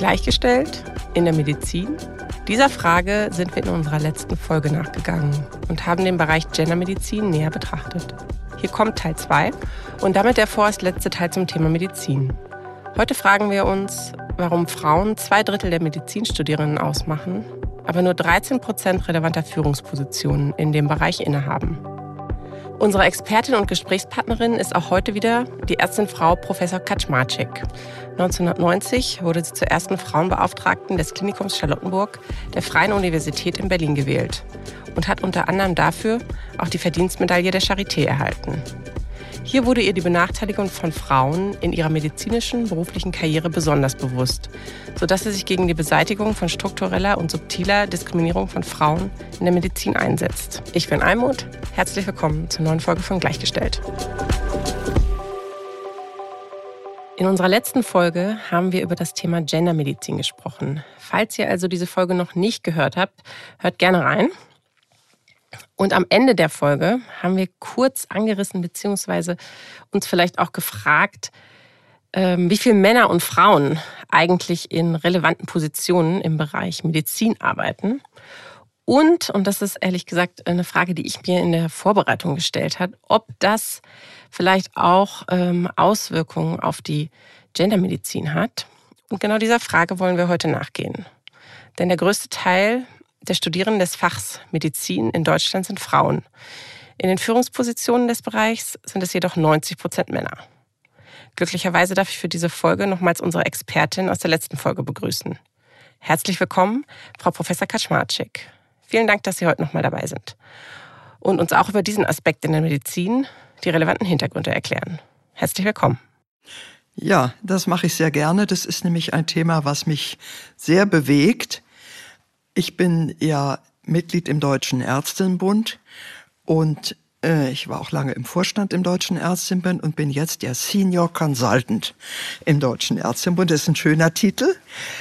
Gleichgestellt in der Medizin? Dieser Frage sind wir in unserer letzten Folge nachgegangen und haben den Bereich Gendermedizin näher betrachtet. Hier kommt Teil 2 und damit der vorerst letzte Teil zum Thema Medizin. Heute fragen wir uns, warum Frauen zwei Drittel der Medizinstudierenden ausmachen, aber nur 13 Prozent relevanter Führungspositionen in dem Bereich innehaben. Unsere Expertin und Gesprächspartnerin ist auch heute wieder die Ärztin Frau Professor Kaczmarczyk. 1990 wurde sie zur ersten Frauenbeauftragten des Klinikums Charlottenburg der Freien Universität in Berlin gewählt und hat unter anderem dafür auch die Verdienstmedaille der Charité erhalten. Hier wurde ihr die Benachteiligung von Frauen in ihrer medizinischen beruflichen Karriere besonders bewusst, sodass sie sich gegen die Beseitigung von struktureller und subtiler Diskriminierung von Frauen in der Medizin einsetzt. Ich bin Almut, herzlich willkommen zur neuen Folge von Gleichgestellt. In unserer letzten Folge haben wir über das Thema Gendermedizin gesprochen. Falls ihr also diese Folge noch nicht gehört habt, hört gerne rein. Und am Ende der Folge haben wir kurz angerissen, beziehungsweise uns vielleicht auch gefragt, ähm, wie viele Männer und Frauen eigentlich in relevanten Positionen im Bereich Medizin arbeiten. Und, und das ist ehrlich gesagt eine Frage, die ich mir in der Vorbereitung gestellt habe, ob das vielleicht auch ähm, Auswirkungen auf die Gendermedizin hat. Und genau dieser Frage wollen wir heute nachgehen. Denn der größte Teil der Studierenden des Fachs Medizin in Deutschland sind Frauen. In den Führungspositionen des Bereichs sind es jedoch 90 Prozent Männer. Glücklicherweise darf ich für diese Folge nochmals unsere Expertin aus der letzten Folge begrüßen. Herzlich willkommen, Frau Professor Kaczmarczyk. Vielen Dank, dass Sie heute nochmal dabei sind und uns auch über diesen Aspekt in der Medizin die relevanten Hintergründe erklären. Herzlich willkommen. Ja, das mache ich sehr gerne. Das ist nämlich ein Thema, was mich sehr bewegt. Ich bin ja Mitglied im Deutschen Ärztinnenbund und äh, ich war auch lange im Vorstand im Deutschen Ärztinnenbund und bin jetzt der Senior Consultant im Deutschen Ärztinnenbund. Das ist ein schöner Titel.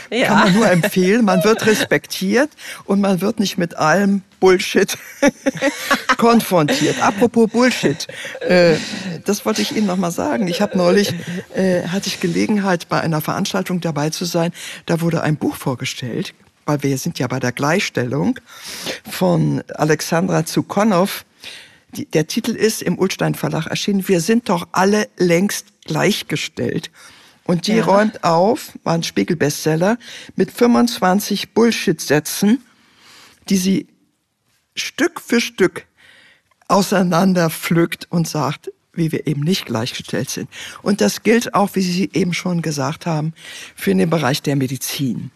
Ja. Kann man nur empfehlen. Man wird respektiert und man wird nicht mit allem Bullshit konfrontiert. Apropos Bullshit, äh, das wollte ich Ihnen noch mal sagen. Ich habe neulich äh, hatte ich Gelegenheit bei einer Veranstaltung dabei zu sein. Da wurde ein Buch vorgestellt weil wir sind ja bei der Gleichstellung, von Alexandra Zukonow. der Titel ist im Ulstein Verlag erschienen, Wir sind doch alle längst gleichgestellt. Und die ja. räumt auf, war ein Spiegel-Bestseller, mit 25 Bullshit-Sätzen, die sie Stück für Stück auseinander pflückt und sagt, wie wir eben nicht gleichgestellt sind. Und das gilt auch, wie Sie eben schon gesagt haben, für den Bereich der Medizin.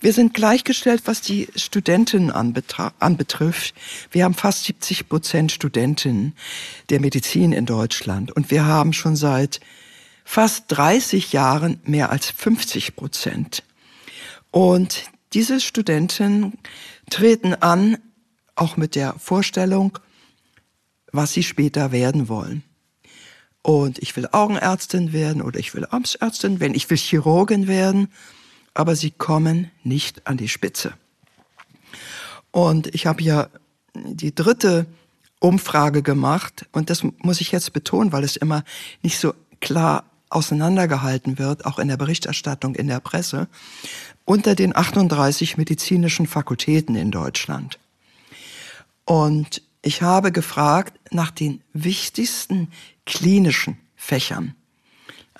Wir sind gleichgestellt, was die Studentinnen anbetrifft. Wir haben fast 70 Prozent Studentinnen der Medizin in Deutschland und wir haben schon seit fast 30 Jahren mehr als 50 Prozent. Und diese Studentinnen treten an, auch mit der Vorstellung, was sie später werden wollen. Und ich will Augenärztin werden oder ich will Amtsärztin werden, ich will Chirurgin werden aber sie kommen nicht an die Spitze. Und ich habe ja die dritte Umfrage gemacht und das muss ich jetzt betonen, weil es immer nicht so klar auseinandergehalten wird, auch in der Berichterstattung in der Presse, unter den 38 medizinischen Fakultäten in Deutschland. Und ich habe gefragt nach den wichtigsten klinischen Fächern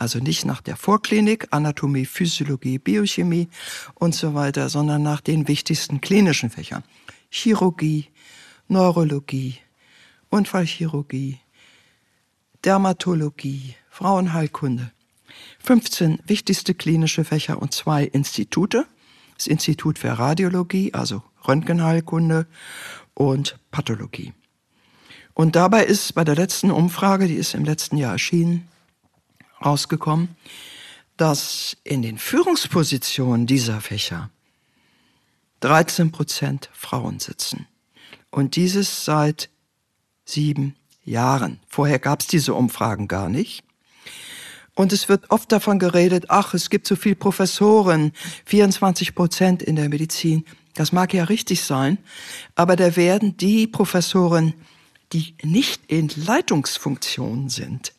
also nicht nach der Vorklinik, Anatomie, Physiologie, Biochemie und so weiter, sondern nach den wichtigsten klinischen Fächern. Chirurgie, Neurologie, Unfallchirurgie, Dermatologie, Frauenheilkunde. 15 wichtigste klinische Fächer und zwei Institute. Das Institut für Radiologie, also Röntgenheilkunde und Pathologie. Und dabei ist bei der letzten Umfrage, die ist im letzten Jahr erschienen, rausgekommen, dass in den Führungspositionen dieser Fächer 13 Prozent Frauen sitzen. Und dieses seit sieben Jahren. Vorher gab es diese Umfragen gar nicht. Und es wird oft davon geredet, ach, es gibt so viel Professoren, 24 Prozent in der Medizin. Das mag ja richtig sein, aber da werden die Professoren, die nicht in Leitungsfunktionen sind,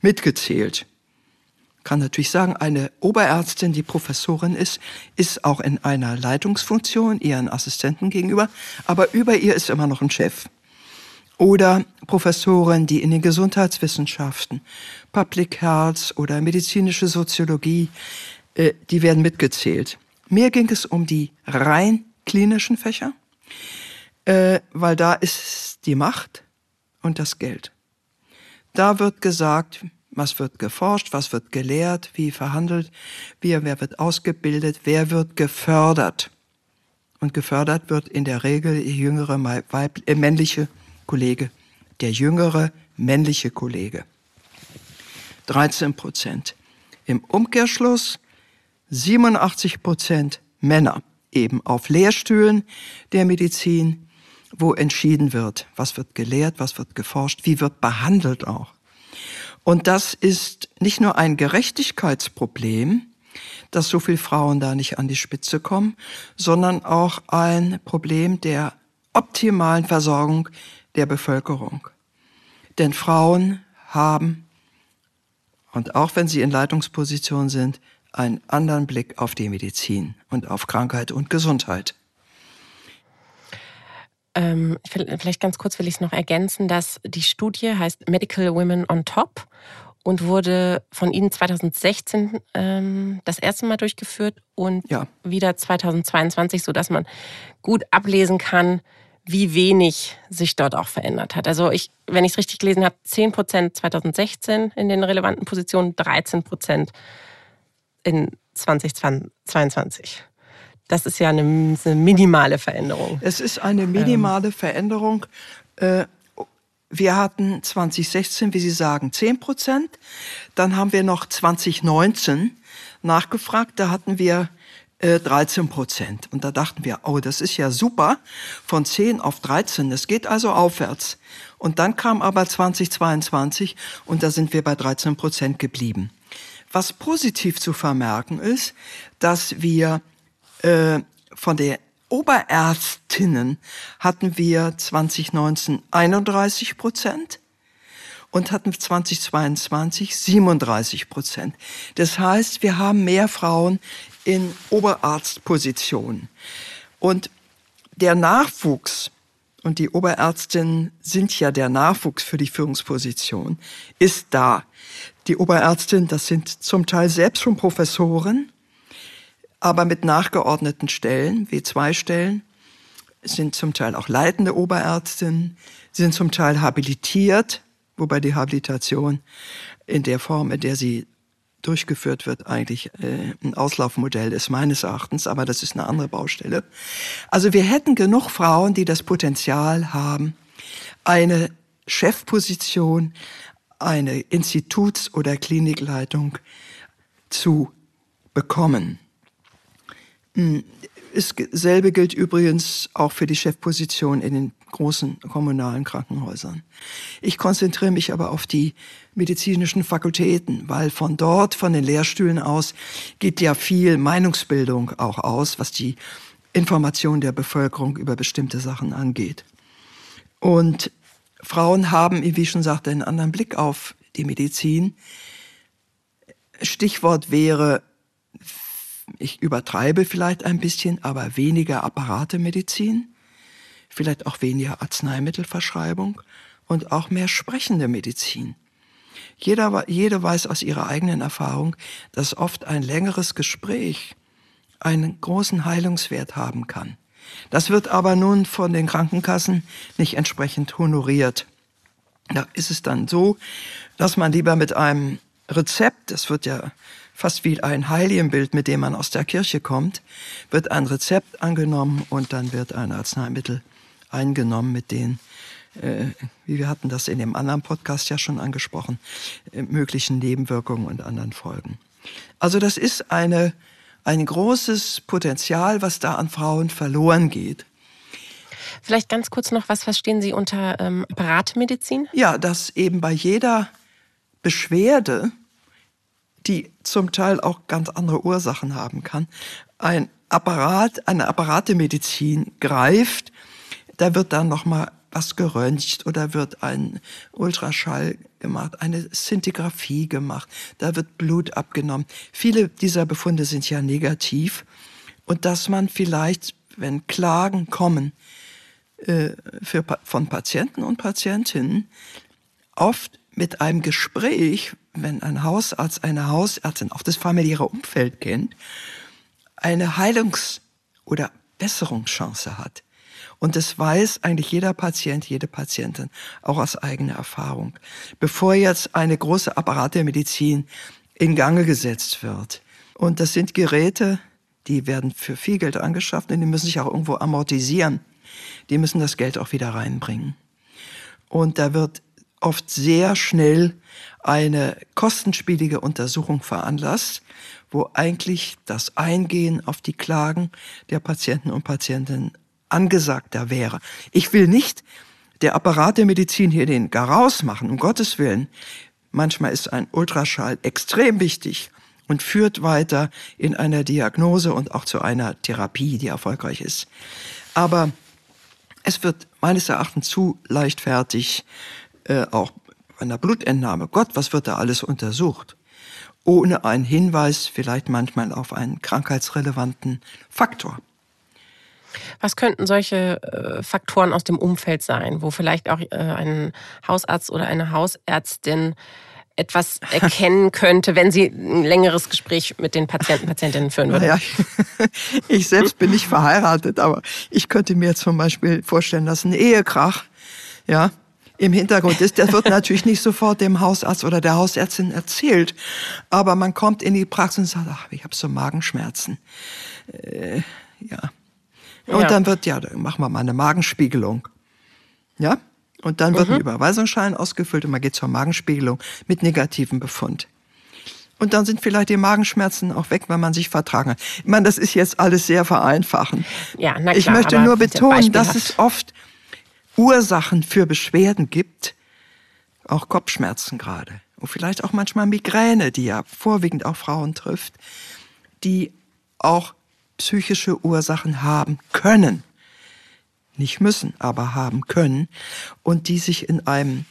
mitgezählt. kann natürlich sagen, eine Oberärztin, die Professorin ist, ist auch in einer Leitungsfunktion ihren Assistenten gegenüber, aber über ihr ist immer noch ein Chef. Oder Professoren, die in den Gesundheitswissenschaften, Public Health oder medizinische Soziologie, äh, die werden mitgezählt. Mir ging es um die rein klinischen Fächer, äh, weil da ist die Macht und das Geld. Da wird gesagt, was wird geforscht, was wird gelehrt, wie verhandelt, wie, wer wird ausgebildet, wer wird gefördert. Und gefördert wird in der Regel der jüngere weib, äh, männliche Kollege, der jüngere männliche Kollege. 13 Prozent. Im Umkehrschluss 87 Prozent Männer, eben auf Lehrstühlen der Medizin, wo entschieden wird, was wird gelehrt, was wird geforscht, wie wird behandelt auch. Und das ist nicht nur ein Gerechtigkeitsproblem, dass so viele Frauen da nicht an die Spitze kommen, sondern auch ein Problem der optimalen Versorgung der Bevölkerung. Denn Frauen haben, und auch wenn sie in Leitungsposition sind, einen anderen Blick auf die Medizin und auf Krankheit und Gesundheit. Ähm, vielleicht ganz kurz will ich es noch ergänzen, dass die Studie heißt Medical Women on Top und wurde von Ihnen 2016 ähm, das erste Mal durchgeführt und ja. wieder 2022, sodass man gut ablesen kann, wie wenig sich dort auch verändert hat. Also ich, wenn ich es richtig gelesen habe, 10 Prozent 2016 in den relevanten Positionen, 13 Prozent in 2022. Das ist ja eine, eine, minimale Veränderung. Es ist eine minimale ähm. Veränderung. Äh, wir hatten 2016, wie Sie sagen, 10 Prozent. Dann haben wir noch 2019 nachgefragt. Da hatten wir 13 äh, Prozent. Und da dachten wir, oh, das ist ja super, von 10 auf 13, das geht also aufwärts. Und dann kam aber 2022 und da sind wir bei 13 Prozent geblieben. Was positiv zu vermerken ist, dass wir äh, von der Oberärztinnen hatten wir 2019 31 Prozent und hatten 2022 37 Prozent. Das heißt, wir haben mehr Frauen in Oberarztpositionen. Und der Nachwuchs, und die Oberärztinnen sind ja der Nachwuchs für die Führungsposition, ist da. Die Oberärztinnen, das sind zum Teil selbst schon Professoren, aber mit nachgeordneten Stellen, W2-Stellen, sind zum Teil auch leitende Oberärztinnen, sind zum Teil habilitiert, wobei die Habilitation in der Form, in der sie durchgeführt wird, eigentlich äh, ein Auslaufmodell ist meines Erachtens, aber das ist eine andere Baustelle. Also wir hätten genug Frauen, die das Potenzial haben, eine Chefposition, eine Instituts- oder Klinikleitung zu bekommen. Dasselbe hm, gilt übrigens auch für die Chefposition in den großen kommunalen Krankenhäusern. Ich konzentriere mich aber auf die medizinischen Fakultäten, weil von dort, von den Lehrstühlen aus, geht ja viel Meinungsbildung auch aus, was die Information der Bevölkerung über bestimmte Sachen angeht. Und Frauen haben, wie ich schon sagte, einen anderen Blick auf die Medizin. Stichwort wäre ich übertreibe vielleicht ein bisschen, aber weniger Apparatemedizin, vielleicht auch weniger Arzneimittelverschreibung und auch mehr sprechende Medizin. Jeder, jede weiß aus ihrer eigenen Erfahrung, dass oft ein längeres Gespräch einen großen Heilungswert haben kann. Das wird aber nun von den Krankenkassen nicht entsprechend honoriert. Da ist es dann so, dass man lieber mit einem Rezept, das wird ja fast wie ein Heiligenbild, mit dem man aus der Kirche kommt, wird ein Rezept angenommen und dann wird ein Arzneimittel eingenommen, mit den, äh, wie wir hatten das in dem anderen Podcast ja schon angesprochen, äh, möglichen Nebenwirkungen und anderen Folgen. Also das ist eine, ein großes Potenzial, was da an Frauen verloren geht. Vielleicht ganz kurz noch, was verstehen Sie unter ähm, Beratmedizin? Ja, dass eben bei jeder Beschwerde die zum Teil auch ganz andere Ursachen haben kann. Ein Apparat, eine Apparatemedizin greift, da wird dann noch mal was geröntgt oder wird ein Ultraschall gemacht, eine Szintigraphie gemacht, da wird Blut abgenommen. Viele dieser Befunde sind ja negativ und dass man vielleicht, wenn Klagen kommen äh, für, von Patienten und Patientinnen, oft mit einem Gespräch, wenn ein Hausarzt, eine Hausärztin auch das familiäre Umfeld kennt, eine Heilungs- oder Besserungschance hat. Und das weiß eigentlich jeder Patient, jede Patientin, auch aus eigener Erfahrung. Bevor jetzt eine große Apparat der Medizin in Gange gesetzt wird. Und das sind Geräte, die werden für viel Geld angeschafft und die müssen sich auch irgendwo amortisieren. Die müssen das Geld auch wieder reinbringen. Und da wird oft sehr schnell eine kostenspielige Untersuchung veranlasst, wo eigentlich das Eingehen auf die Klagen der Patienten und Patientinnen angesagter wäre. Ich will nicht der Apparat der Medizin hier den Garaus machen, um Gottes Willen. Manchmal ist ein Ultraschall extrem wichtig und führt weiter in einer Diagnose und auch zu einer Therapie, die erfolgreich ist. Aber es wird meines Erachtens zu leichtfertig, äh, auch bei einer Blutentnahme, Gott, was wird da alles untersucht? Ohne einen Hinweis vielleicht manchmal auf einen krankheitsrelevanten Faktor. Was könnten solche äh, Faktoren aus dem Umfeld sein, wo vielleicht auch äh, ein Hausarzt oder eine Hausärztin etwas erkennen könnte, wenn sie ein längeres Gespräch mit den Patienten, Patientinnen führen würde? Naja, ich selbst bin nicht verheiratet, aber ich könnte mir zum Beispiel vorstellen, dass ein Ehekrach, ja, im Hintergrund ist. Der wird natürlich nicht sofort dem Hausarzt oder der Hausärztin erzählt, aber man kommt in die Praxis und sagt, ach, ich habe so Magenschmerzen. Äh, ja. Und ja. dann wird, ja, dann machen wir mal eine Magenspiegelung. Ja? Und dann wird mhm. ein Überweisungsschein ausgefüllt und man geht zur Magenspiegelung mit negativem Befund. Und dann sind vielleicht die Magenschmerzen auch weg, wenn man sich vertragen hat. Ich meine, das ist jetzt alles sehr vereinfachend. Ja, na klar, ich möchte nur betonen, dass es oft Ursachen für Beschwerden gibt, auch Kopfschmerzen gerade. Und vielleicht auch manchmal Migräne, die ja vorwiegend auch Frauen trifft, die auch psychische Ursachen haben können. Nicht müssen, aber haben können. Und die sich in einem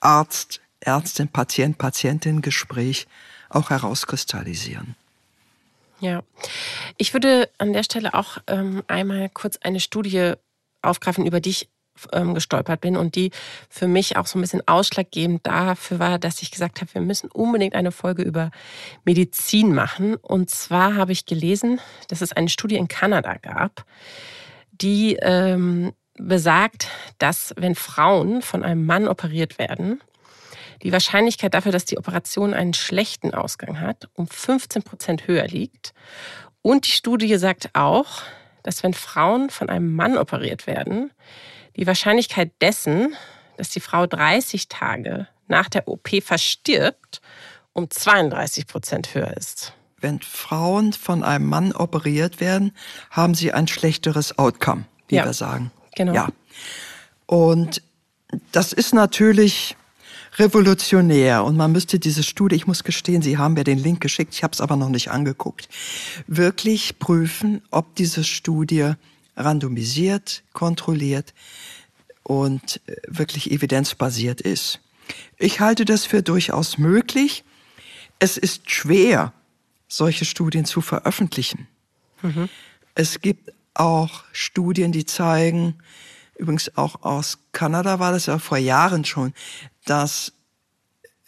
Arzt, Ärztin, Patient, Patientin Gespräch auch herauskristallisieren. Ja, ich würde an der Stelle auch ähm, einmal kurz eine Studie aufgreifen, über die ich ähm, gestolpert bin und die für mich auch so ein bisschen ausschlaggebend dafür war, dass ich gesagt habe, wir müssen unbedingt eine Folge über Medizin machen. Und zwar habe ich gelesen, dass es eine Studie in Kanada gab, die ähm, besagt, dass wenn Frauen von einem Mann operiert werden, die Wahrscheinlichkeit dafür, dass die Operation einen schlechten Ausgang hat, um 15 Prozent höher liegt. Und die Studie sagt auch, dass wenn Frauen von einem Mann operiert werden, die Wahrscheinlichkeit dessen, dass die Frau 30 Tage nach der OP verstirbt, um 32 Prozent höher ist. Wenn Frauen von einem Mann operiert werden, haben sie ein schlechteres Outcome, wie ja, wir sagen. Genau. Ja. Und das ist natürlich revolutionär und man müsste diese Studie, ich muss gestehen, Sie haben mir den Link geschickt, ich habe es aber noch nicht angeguckt, wirklich prüfen, ob diese Studie randomisiert, kontrolliert und äh, wirklich evidenzbasiert ist. Ich halte das für durchaus möglich. Es ist schwer, solche Studien zu veröffentlichen. Mhm. Es gibt auch Studien, die zeigen, übrigens auch aus Kanada war das ja vor Jahren schon, dass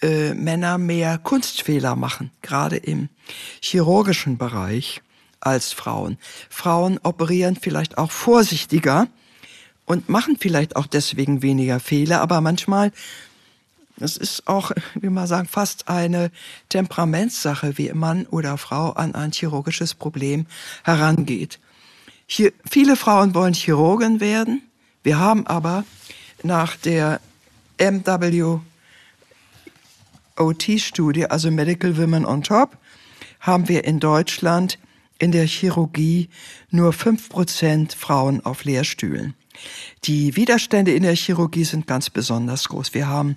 äh, Männer mehr Kunstfehler machen, gerade im chirurgischen Bereich als Frauen. Frauen operieren vielleicht auch vorsichtiger und machen vielleicht auch deswegen weniger Fehler, aber manchmal, das ist auch, wie man sagen, fast eine Temperamentssache, wie Mann oder Frau an ein chirurgisches Problem herangeht. Hier, viele Frauen wollen Chirurgen werden. Wir haben aber nach der MWOT-Studie, also Medical Women on Top, haben wir in Deutschland in der Chirurgie nur fünf Prozent Frauen auf Lehrstühlen. Die Widerstände in der Chirurgie sind ganz besonders groß. Wir haben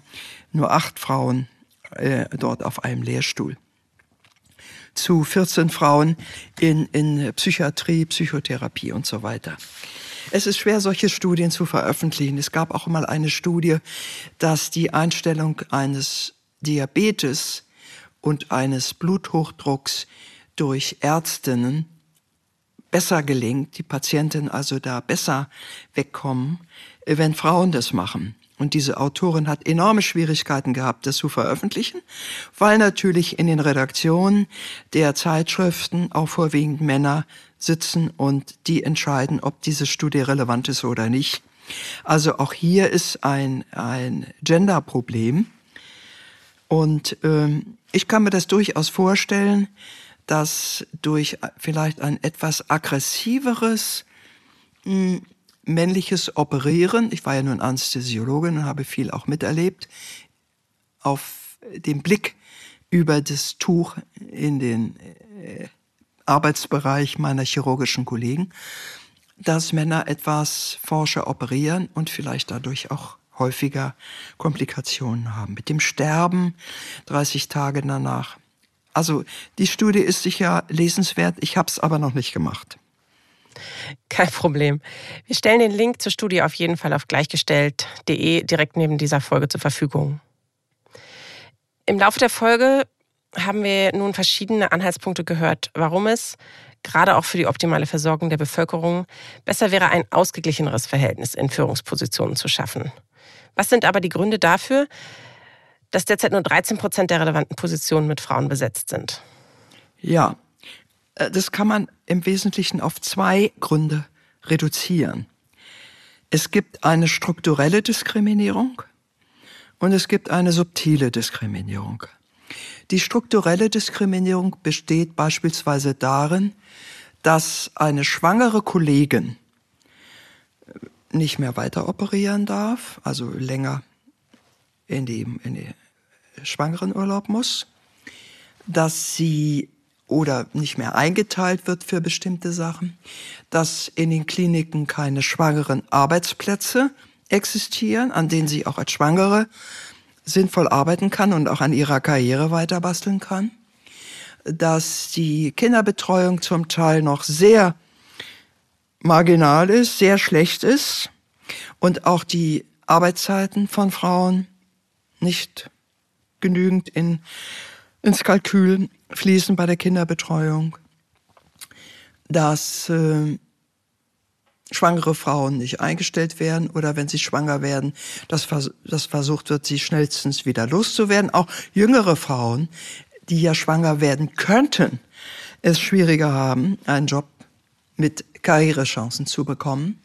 nur acht Frauen äh, dort auf einem Lehrstuhl. Zu 14 Frauen in, in Psychiatrie, Psychotherapie und so weiter. Es ist schwer, solche Studien zu veröffentlichen. Es gab auch mal eine Studie, dass die Einstellung eines Diabetes und eines Bluthochdrucks durch Ärztinnen besser gelingt, die Patientinnen also da besser wegkommen, wenn Frauen das machen. Und diese Autorin hat enorme Schwierigkeiten gehabt, das zu veröffentlichen, weil natürlich in den Redaktionen der Zeitschriften auch vorwiegend Männer sitzen und die entscheiden, ob diese Studie relevant ist oder nicht. Also auch hier ist ein, ein Gender-Problem. Und ähm, ich kann mir das durchaus vorstellen, dass durch vielleicht ein etwas aggressiveres hm, männliches Operieren, ich war ja nun Anästhesiologin und habe viel auch miterlebt, auf den Blick über das Tuch in den äh, Arbeitsbereich meiner chirurgischen Kollegen, dass Männer etwas forscher operieren und vielleicht dadurch auch häufiger Komplikationen haben. Mit dem Sterben 30 Tage danach. Also die Studie ist sicher lesenswert, ich habe es aber noch nicht gemacht. Kein Problem. Wir stellen den Link zur Studie auf jeden Fall auf gleichgestellt.de direkt neben dieser Folge zur Verfügung. Im Laufe der Folge haben wir nun verschiedene Anhaltspunkte gehört, warum es gerade auch für die optimale Versorgung der Bevölkerung besser wäre, ein ausgeglicheneres Verhältnis in Führungspositionen zu schaffen. Was sind aber die Gründe dafür, dass derzeit nur 13 Prozent der relevanten Positionen mit Frauen besetzt sind? Ja, äh, das kann man im Wesentlichen auf zwei Gründe reduzieren. Es gibt eine strukturelle Diskriminierung und es gibt eine subtile Diskriminierung. Die strukturelle Diskriminierung besteht beispielsweise darin, dass eine schwangere Kollegin nicht mehr weiter operieren darf, also länger in den, in den Schwangerenurlaub muss, dass sie oder nicht mehr eingeteilt wird für bestimmte Sachen, dass in den Kliniken keine schwangeren Arbeitsplätze existieren, an denen sie auch als Schwangere sinnvoll arbeiten kann und auch an ihrer Karriere weiter basteln kann, dass die Kinderbetreuung zum Teil noch sehr marginal ist, sehr schlecht ist und auch die Arbeitszeiten von Frauen nicht genügend in, ins Kalkül fließen bei der Kinderbetreuung, dass äh, schwangere Frauen nicht eingestellt werden oder wenn sie schwanger werden, dass, vers dass versucht wird, sie schnellstens wieder loszuwerden. Auch jüngere Frauen, die ja schwanger werden könnten, es schwieriger haben, einen Job mit Karrierechancen zu bekommen.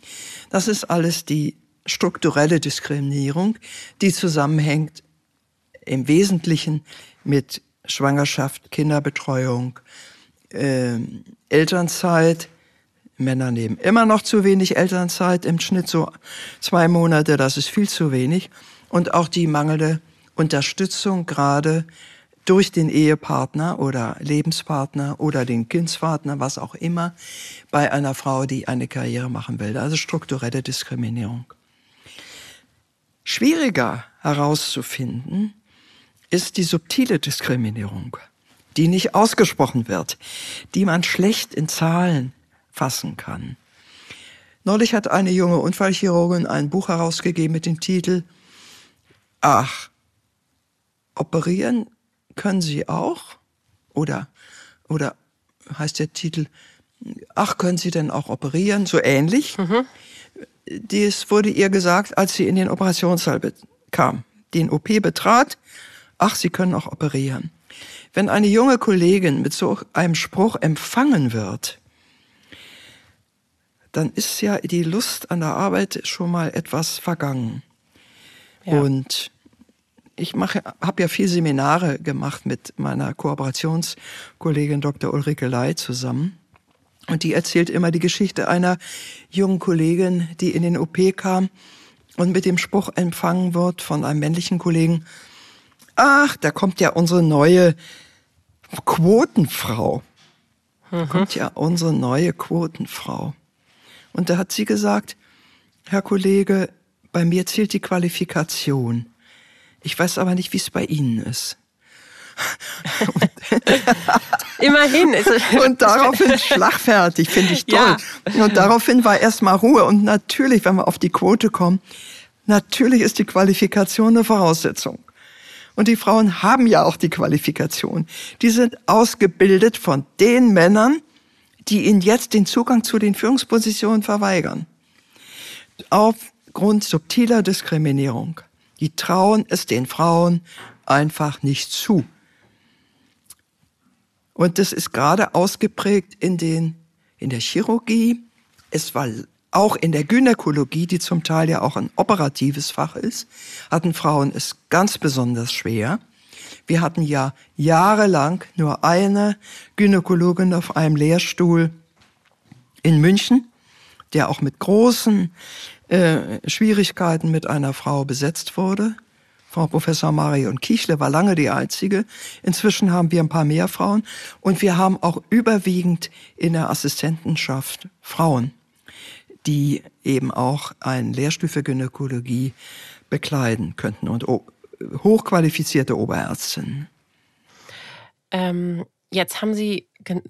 Das ist alles die strukturelle Diskriminierung, die zusammenhängt im Wesentlichen mit Schwangerschaft, Kinderbetreuung, äh, Elternzeit. Männer nehmen immer noch zu wenig Elternzeit, im Schnitt so zwei Monate, das ist viel zu wenig. Und auch die mangelnde Unterstützung gerade durch den Ehepartner oder Lebenspartner oder den Kindspartner, was auch immer, bei einer Frau, die eine Karriere machen will. Also strukturelle Diskriminierung. Schwieriger herauszufinden ist die subtile Diskriminierung, die nicht ausgesprochen wird, die man schlecht in Zahlen fassen kann. Neulich hat eine junge Unfallchirurgin ein Buch herausgegeben mit dem Titel Ach, operieren können Sie auch? Oder, oder heißt der Titel Ach, können Sie denn auch operieren? So ähnlich. Mhm. Dies wurde ihr gesagt, als sie in den Operationssaal kam, den OP betrat ach, Sie können auch operieren. Wenn eine junge Kollegin mit so einem Spruch empfangen wird, dann ist ja die Lust an der Arbeit schon mal etwas vergangen. Ja. Und ich habe ja viel Seminare gemacht mit meiner Kooperationskollegin Dr. Ulrike Ley zusammen. Und die erzählt immer die Geschichte einer jungen Kollegin, die in den OP kam und mit dem Spruch empfangen wird von einem männlichen Kollegen, ach, da kommt ja unsere neue Quotenfrau. Mhm. Kommt ja unsere neue Quotenfrau. Und da hat sie gesagt, Herr Kollege, bei mir zählt die Qualifikation. Ich weiß aber nicht, wie es bei Ihnen ist. Immerhin. und daraufhin schlagfertig, finde ich toll. Ja. Und daraufhin war erstmal Ruhe. Und natürlich, wenn wir auf die Quote kommen, natürlich ist die Qualifikation eine Voraussetzung. Und die Frauen haben ja auch die Qualifikation. Die sind ausgebildet von den Männern, die ihnen jetzt den Zugang zu den Führungspositionen verweigern. Aufgrund subtiler Diskriminierung. Die trauen es den Frauen einfach nicht zu. Und das ist gerade ausgeprägt in den, in der Chirurgie. Es war auch in der Gynäkologie, die zum Teil ja auch ein operatives Fach ist, hatten Frauen es ganz besonders schwer. Wir hatten ja jahrelang nur eine Gynäkologin auf einem Lehrstuhl in München, der auch mit großen äh, Schwierigkeiten mit einer Frau besetzt wurde. Frau Professor Marion Kichle war lange die einzige. Inzwischen haben wir ein paar mehr Frauen und wir haben auch überwiegend in der Assistentenschaft Frauen, die eben auch einen Lehrstuhl für Gynäkologie bekleiden könnten und hochqualifizierte Oberärztinnen. Ähm, jetzt haben Sie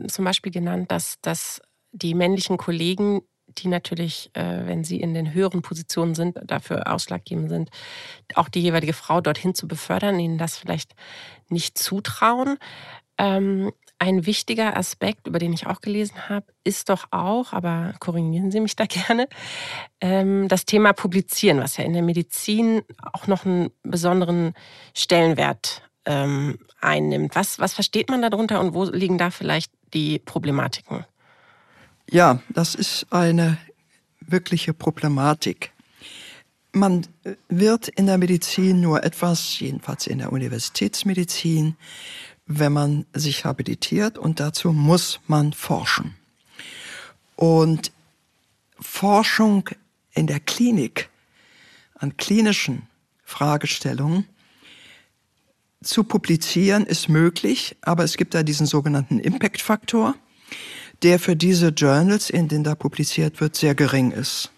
zum Beispiel genannt, dass, dass die männlichen Kollegen die natürlich, äh, wenn sie in den höheren Positionen sind, dafür ausschlaggebend sind, auch die jeweilige Frau dorthin zu befördern, ihnen das vielleicht nicht zutrauen. Ähm, ein wichtiger Aspekt, über den ich auch gelesen habe, ist doch auch, aber korrigieren Sie mich da gerne, ähm, das Thema Publizieren, was ja in der Medizin auch noch einen besonderen Stellenwert ähm, einnimmt. Was, was versteht man darunter und wo liegen da vielleicht die Problematiken? Ja, das ist eine wirkliche Problematik. Man wird in der Medizin nur etwas, jedenfalls in der Universitätsmedizin, wenn man sich habilitiert und dazu muss man forschen. Und Forschung in der Klinik an klinischen Fragestellungen zu publizieren ist möglich, aber es gibt da diesen sogenannten Impact-Faktor der für diese Journals, in denen da publiziert wird, sehr gering ist.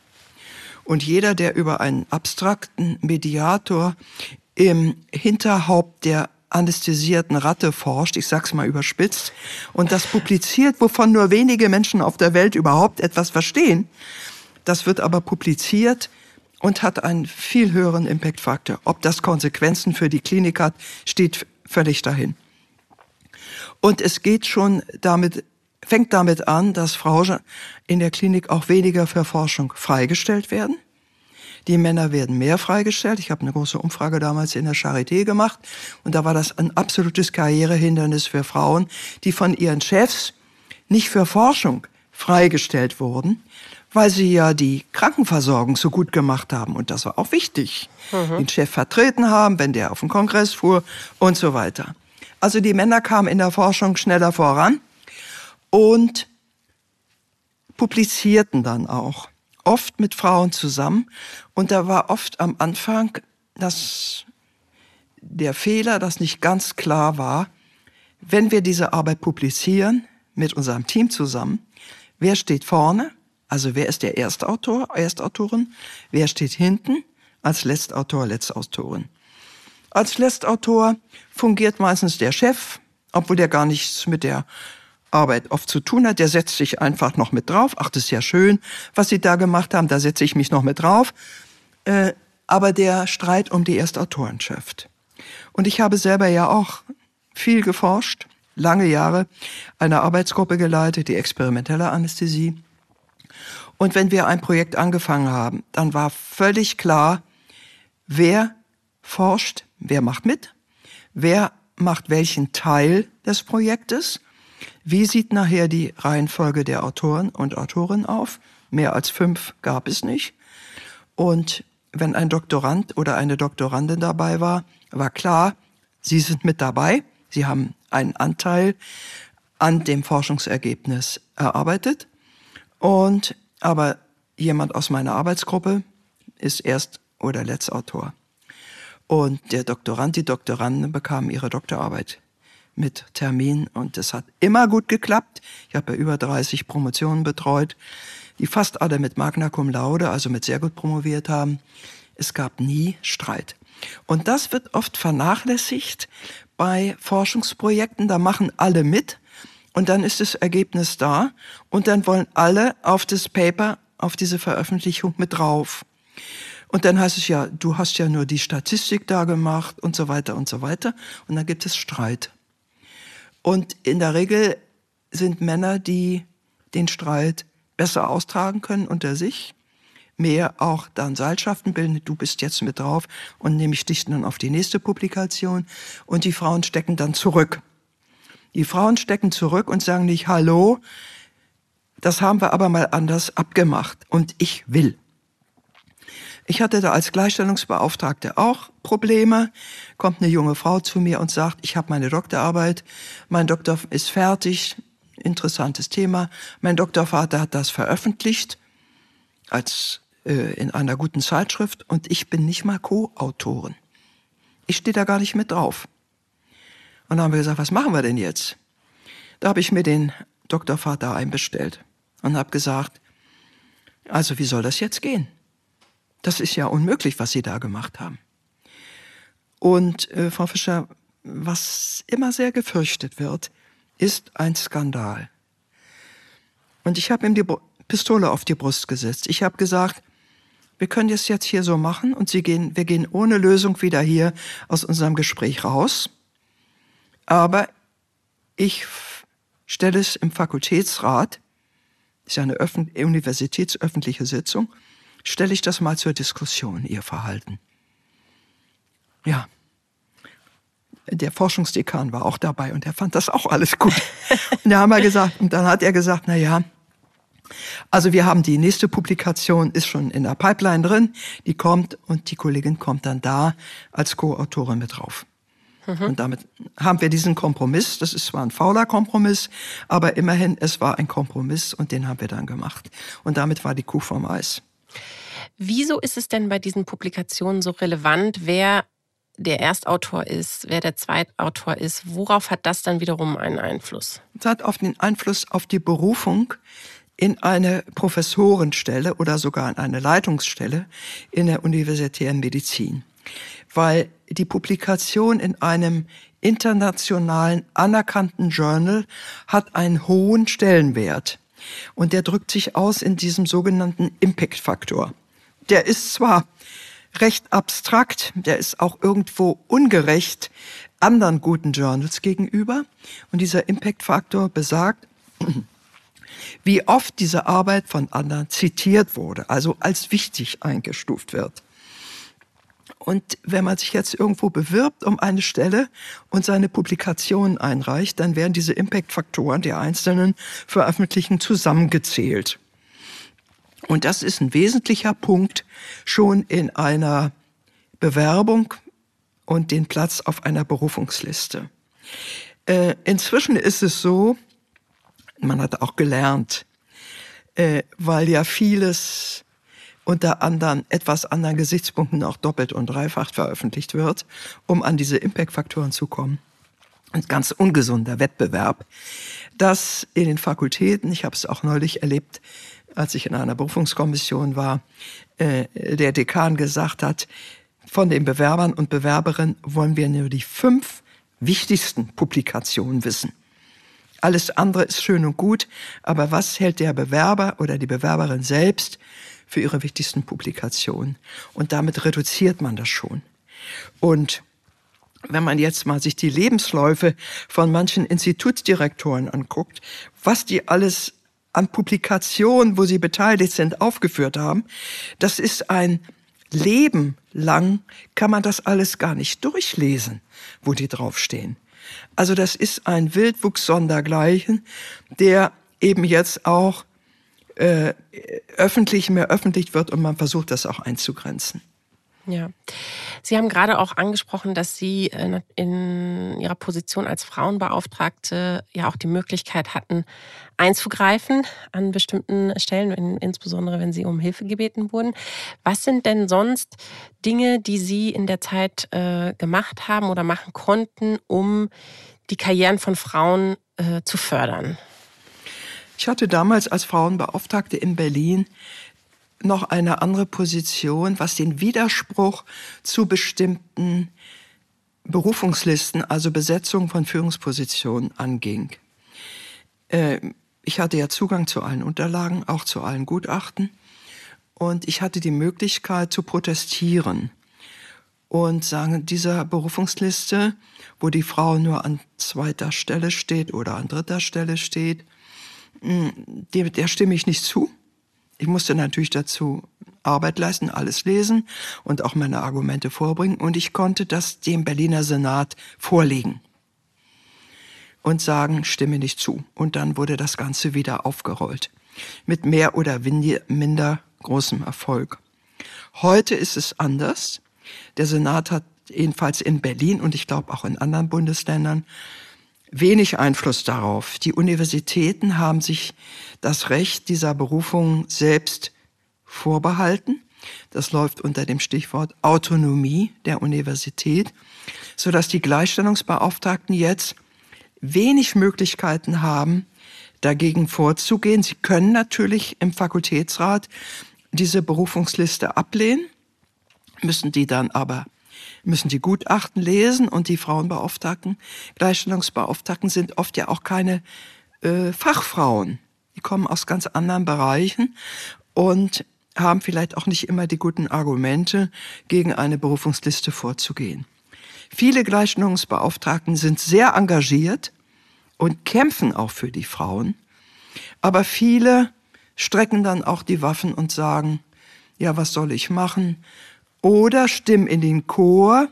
Und jeder, der über einen abstrakten Mediator im Hinterhaupt der anästhesierten Ratte forscht, ich sag's mal überspitzt, und das publiziert, wovon nur wenige Menschen auf der Welt überhaupt etwas verstehen, das wird aber publiziert und hat einen viel höheren Impact-Faktor. Ob das Konsequenzen für die Klinik hat, steht völlig dahin. Und es geht schon damit fängt damit an, dass Frauen in der Klinik auch weniger für Forschung freigestellt werden. Die Männer werden mehr freigestellt. Ich habe eine große Umfrage damals in der Charité gemacht und da war das ein absolutes Karrierehindernis für Frauen, die von ihren Chefs nicht für Forschung freigestellt wurden, weil sie ja die Krankenversorgung so gut gemacht haben und das war auch wichtig. Mhm. Den Chef vertreten haben, wenn der auf den Kongress fuhr und so weiter. Also die Männer kamen in der Forschung schneller voran und publizierten dann auch, oft mit Frauen zusammen. Und da war oft am Anfang dass der Fehler, dass nicht ganz klar war, wenn wir diese Arbeit publizieren mit unserem Team zusammen, wer steht vorne, also wer ist der Erstautor, Erstautorin, wer steht hinten als Letztautor, Letztautorin. Als Letztautor fungiert meistens der Chef, obwohl der gar nichts mit der Arbeit oft zu tun hat, der setzt sich einfach noch mit drauf. Ach, das ist ja schön, was Sie da gemacht haben, da setze ich mich noch mit drauf. Äh, aber der Streit um die Erstautorenschaft. Und ich habe selber ja auch viel geforscht, lange Jahre eine Arbeitsgruppe geleitet, die experimentelle Anästhesie. Und wenn wir ein Projekt angefangen haben, dann war völlig klar, wer forscht, wer macht mit, wer macht welchen Teil des Projektes wie sieht nachher die Reihenfolge der Autoren und Autorinnen auf? Mehr als fünf gab es nicht. Und wenn ein Doktorand oder eine Doktorandin dabei war, war klar, sie sind mit dabei, sie haben einen Anteil an dem Forschungsergebnis erarbeitet. Und aber jemand aus meiner Arbeitsgruppe ist Erst- oder Letztautor. Und der Doktorand, die Doktorandin bekamen ihre Doktorarbeit mit Termin und das hat immer gut geklappt. Ich habe ja über 30 Promotionen betreut, die fast alle mit Magna Cum Laude, also mit sehr gut promoviert haben. Es gab nie Streit. Und das wird oft vernachlässigt bei Forschungsprojekten. Da machen alle mit, Und dann ist das Ergebnis da und dann wollen alle auf das Paper, auf diese Veröffentlichung mit drauf. Und dann heißt es ja, du hast ja nur die Statistik da gemacht und so weiter und so weiter. Und dann gibt es Streit. Und in der Regel sind Männer, die den Streit besser austragen können unter sich, mehr auch dann Seilschaften bilden, du bist jetzt mit drauf und nehme ich dich dann auf die nächste Publikation. Und die Frauen stecken dann zurück. Die Frauen stecken zurück und sagen nicht, hallo, das haben wir aber mal anders abgemacht und ich will. Ich hatte da als Gleichstellungsbeauftragte auch Probleme. Kommt eine junge Frau zu mir und sagt, ich habe meine Doktorarbeit, mein Doktor ist fertig, interessantes Thema. Mein Doktorvater hat das veröffentlicht als äh, in einer guten Zeitschrift und ich bin nicht mal Co-Autorin. Ich stehe da gar nicht mit drauf. Und dann haben wir gesagt, was machen wir denn jetzt? Da habe ich mir den Doktorvater einbestellt und habe gesagt, also wie soll das jetzt gehen? Das ist ja unmöglich, was Sie da gemacht haben. Und äh, Frau Fischer, was immer sehr gefürchtet wird, ist ein Skandal. Und ich habe ihm die Pistole auf die Brust gesetzt. Ich habe gesagt, wir können das jetzt hier so machen und Sie gehen, wir gehen ohne Lösung wieder hier aus unserem Gespräch raus. Aber ich stelle es im Fakultätsrat, ist ja eine Öffn universitätsöffentliche Sitzung, stelle ich das mal zur Diskussion, Ihr Verhalten. Ja. Der Forschungsdekan war auch dabei und er fand das auch alles gut. Und da haben wir gesagt, und dann hat er gesagt, na ja, also wir haben die nächste Publikation, ist schon in der Pipeline drin, die kommt und die Kollegin kommt dann da als Co-Autorin mit drauf. Mhm. Und damit haben wir diesen Kompromiss. Das ist zwar ein fauler Kompromiss, aber immerhin, es war ein Kompromiss und den haben wir dann gemacht. Und damit war die Kuh vom Eis. Wieso ist es denn bei diesen Publikationen so relevant, wer der Erstautor ist, wer der Zweitautor ist? Worauf hat das dann wiederum einen Einfluss? Es hat auf den Einfluss auf die Berufung in eine Professorenstelle oder sogar in eine Leitungsstelle in der universitären Medizin weil die Publikation in einem internationalen anerkannten Journal hat einen hohen Stellenwert. Und der drückt sich aus in diesem sogenannten Impact-Faktor. Der ist zwar recht abstrakt, der ist auch irgendwo ungerecht anderen guten Journals gegenüber. Und dieser Impact-Faktor besagt, wie oft diese Arbeit von anderen zitiert wurde, also als wichtig eingestuft wird. Und wenn man sich jetzt irgendwo bewirbt um eine Stelle und seine Publikationen einreicht, dann werden diese Impact-Faktoren der einzelnen Veröffentlichungen zusammengezählt. Und das ist ein wesentlicher Punkt schon in einer Bewerbung und den Platz auf einer Berufungsliste. Äh, inzwischen ist es so, man hat auch gelernt, äh, weil ja vieles unter anderen etwas anderen Gesichtspunkten auch doppelt und dreifach veröffentlicht wird, um an diese Impact-Faktoren zu kommen. Ein ganz ungesunder Wettbewerb, dass in den Fakultäten, ich habe es auch neulich erlebt, als ich in einer Berufungskommission war, äh, der Dekan gesagt hat, von den Bewerbern und Bewerberinnen wollen wir nur die fünf wichtigsten Publikationen wissen. Alles andere ist schön und gut, aber was hält der Bewerber oder die Bewerberin selbst für ihre wichtigsten Publikationen. Und damit reduziert man das schon. Und wenn man jetzt mal sich die Lebensläufe von manchen Institutsdirektoren anguckt, was die alles an Publikationen, wo sie beteiligt sind, aufgeführt haben, das ist ein Leben lang, kann man das alles gar nicht durchlesen, wo die draufstehen. Also das ist ein Wildwuchs sondergleichen, der eben jetzt auch äh, öffentlich mehr öffentlich wird und man versucht, das auch einzugrenzen. Ja. Sie haben gerade auch angesprochen, dass Sie in Ihrer Position als Frauenbeauftragte ja auch die Möglichkeit hatten, einzugreifen an bestimmten Stellen, insbesondere wenn Sie um Hilfe gebeten wurden. Was sind denn sonst Dinge, die Sie in der Zeit äh, gemacht haben oder machen konnten, um die Karrieren von Frauen äh, zu fördern? Ich hatte damals als Frauenbeauftragte in Berlin noch eine andere Position, was den Widerspruch zu bestimmten Berufungslisten, also Besetzung von Führungspositionen anging. äh, ich hatte ja Zugang zu allen Unterlagen, auch zu allen Gutachten. Und ich hatte die Möglichkeit zu protestieren und sagen, dieser Berufungsliste, wo die Frau nur an zweiter Stelle steht oder an dritter Stelle steht, hm, der, der stimme ich nicht zu. Ich musste natürlich dazu Arbeit leisten, alles lesen und auch meine Argumente vorbringen. Und ich konnte das dem Berliner Senat vorlegen und sagen, stimme nicht zu. Und dann wurde das Ganze wieder aufgerollt. Mit mehr oder minder großem Erfolg. Heute ist es anders. Der Senat hat jedenfalls in Berlin und ich glaube auch in anderen Bundesländern wenig Einfluss darauf. Die Universitäten haben sich das Recht dieser Berufung selbst vorbehalten. Das läuft unter dem Stichwort Autonomie der Universität, so dass die Gleichstellungsbeauftragten jetzt wenig Möglichkeiten haben, dagegen vorzugehen. Sie können natürlich im Fakultätsrat diese Berufungsliste ablehnen, müssen die dann aber müssen die Gutachten lesen und die Frauenbeauftragten, Gleichstellungsbeauftragten sind oft ja auch keine äh, Fachfrauen. Die kommen aus ganz anderen Bereichen und haben vielleicht auch nicht immer die guten Argumente, gegen eine Berufungsliste vorzugehen. Viele Gleichstellungsbeauftragten sind sehr engagiert und kämpfen auch für die Frauen, aber viele strecken dann auch die Waffen und sagen, ja, was soll ich machen? Oder stimmen in den Chor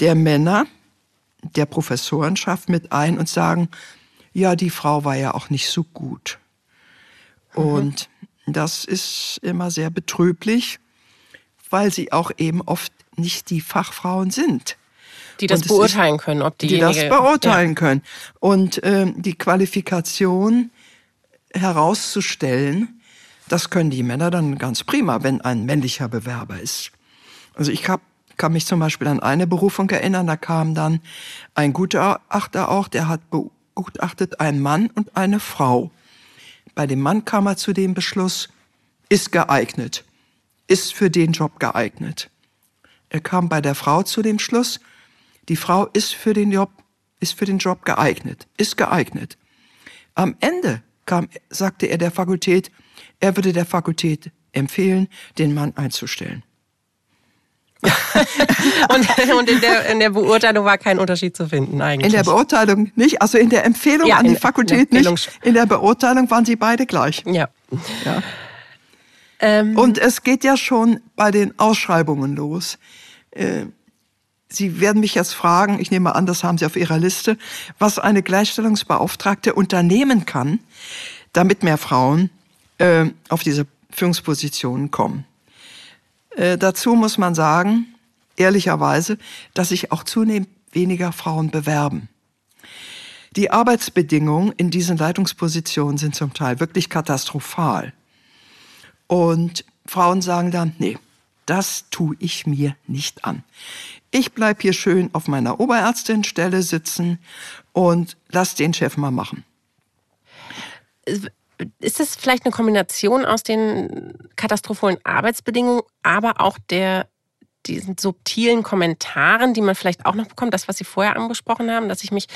der Männer, der Professorenschaft mit ein und sagen, ja, die Frau war ja auch nicht so gut. Mhm. Und das ist immer sehr betrüblich, weil sie auch eben oft nicht die Fachfrauen sind. Die das beurteilen ist, können, ob die das beurteilen ja. können. Und ähm, die Qualifikation herauszustellen, das können die Männer dann ganz prima, wenn ein männlicher Bewerber ist. Also ich hab, kann mich zum Beispiel an eine Berufung erinnern, da kam dann ein Gutachter auch, der hat begutachtet einen Mann und eine Frau. Bei dem Mann kam er zu dem Beschluss, ist geeignet, ist für den Job geeignet. Er kam bei der Frau zu dem Schluss, die Frau ist für den Job, ist für den Job geeignet, ist geeignet. Am Ende kam, sagte er der Fakultät, er würde der Fakultät empfehlen, den Mann einzustellen. und, und in, der, in der Beurteilung war kein Unterschied zu finden eigentlich. In der Beurteilung nicht, also in der Empfehlung ja, an die Fakultät nicht. In der Beurteilung waren sie beide gleich. Ja. ja. Ähm. Und es geht ja schon bei den Ausschreibungen los. Äh, Sie werden mich jetzt fragen, ich nehme an, das haben Sie auf Ihrer Liste, was eine Gleichstellungsbeauftragte unternehmen kann, damit mehr Frauen äh, auf diese Führungspositionen kommen. Äh, dazu muss man sagen, ehrlicherweise, dass sich auch zunehmend weniger Frauen bewerben. Die Arbeitsbedingungen in diesen Leitungspositionen sind zum Teil wirklich katastrophal. Und Frauen sagen dann, nee, das tue ich mir nicht an. Ich bleib hier schön auf meiner Oberärztinstelle sitzen und lass den Chef mal machen. Ist es vielleicht eine Kombination aus den katastrophalen Arbeitsbedingungen, aber auch der diesen subtilen Kommentaren, die man vielleicht auch noch bekommt, das, was Sie vorher angesprochen haben, dass ich mich